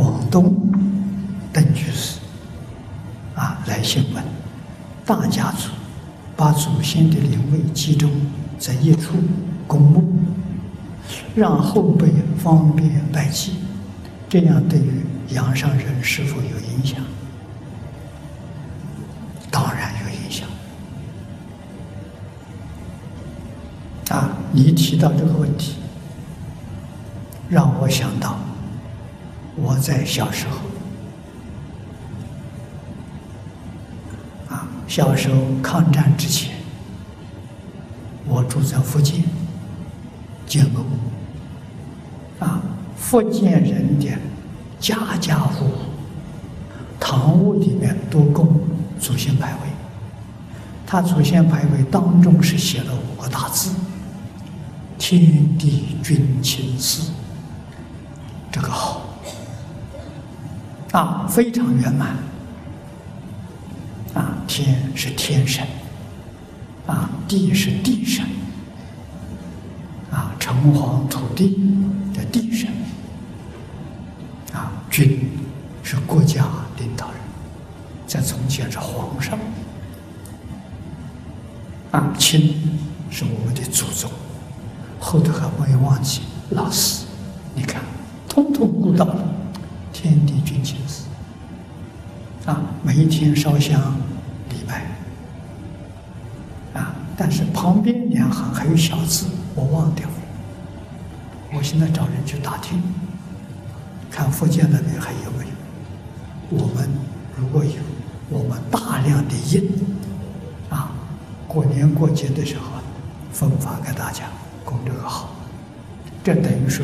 广东邓居士啊来信问，大家族把祖先的灵位集中在一处公墓，让后辈方便拜祭，这样对于阳上人是否有影响？当然有影响。啊，你提到这个问题，让我想到我在小时候，啊，小时候抗战之前，我住在福建建瓯，啊，福建人的家家户户堂屋里面都供祖先牌位，他祖先牌位当中是写了五个大字。天地君亲师，这个好啊，非常圆满啊。天是天神啊，地是地神啊，城隍土地的地神啊，君是国家领导人，在从前是皇上啊，亲是我们的祖宗。后头还没有忘记老师，你看，通通顾到了，天地君亲师啊，每一天烧香礼拜啊，但是旁边两行还有小字，我忘掉了。我现在找人去打听，看福建那边还有没有。我们如果有，我们大量的印啊，过年过节的时候分发给大家。供这个好，这等于是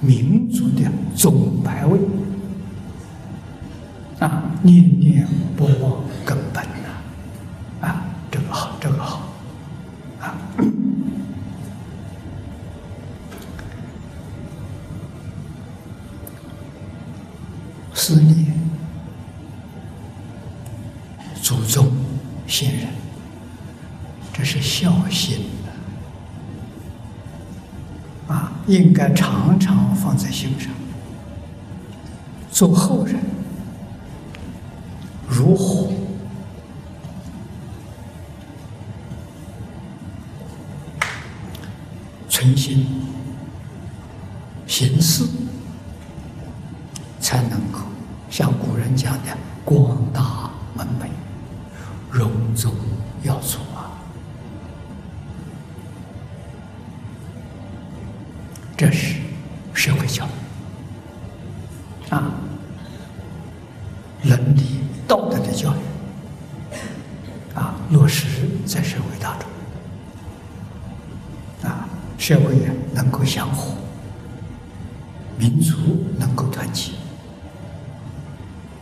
民族的总牌位，念念不忘根本呐，啊，这个好，这个好，啊，思念祖宗先人，这是孝心啊。应该常常放在心上。做后人如火，存心行事，才能够像古人讲的“光大门楣，容宗耀祖”。啊这是社会教育落实在社会当中啊，社会能够相互，民族能够团结。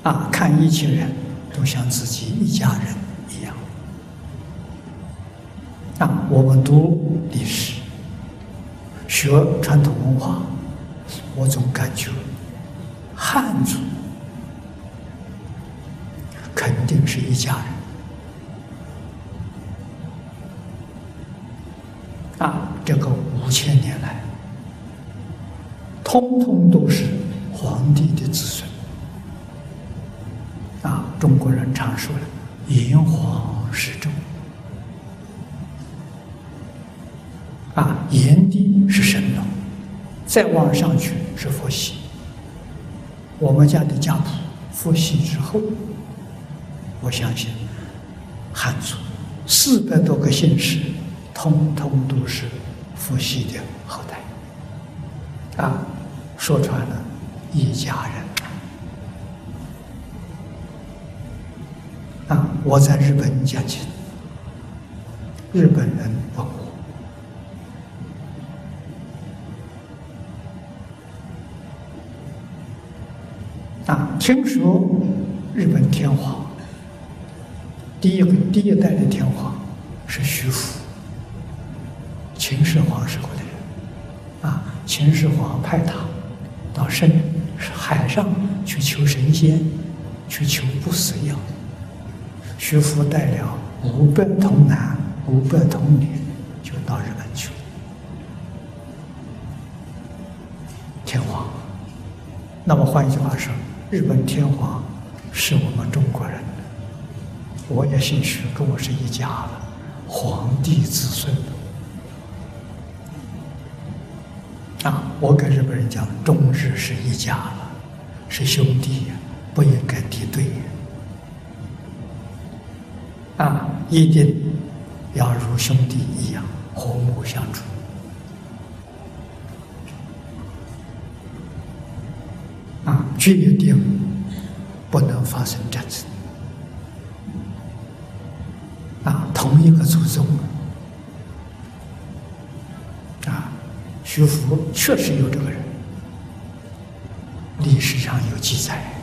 啊，看一切人都像自己一家人一样。啊，我们读历史。学传统文化，我总感觉汉族肯定是一家人。啊！这个五千年来，通通都是皇帝的子孙啊！中国人常说的“炎黄始终”。啊，炎帝是神农，再往上去是伏羲。我们家的家谱，伏羲之后，我相信汉族四百多个姓氏，通通都是伏羲的后代。啊，说穿了，一家人。啊，我在日本讲起，日本人问我。啊，听说日本天皇第一个第一代的天皇是徐福，秦始皇时候的人。啊，秦始皇派他到深海上去求神仙，去求不死药。徐福带了五百童男、五百童女，就到日本去了。天皇。那么换一句话说，日本天皇是我们中国人，我也姓徐，跟我是一家了，皇帝子孙。啊，我跟日本人讲，中日是一家了，是兄弟，不应该敌对。啊，一定要如兄弟一样和睦相处。啊，决定不能发生战争。啊，同一个祖宗。徐福确实有这个人，历史上有记载。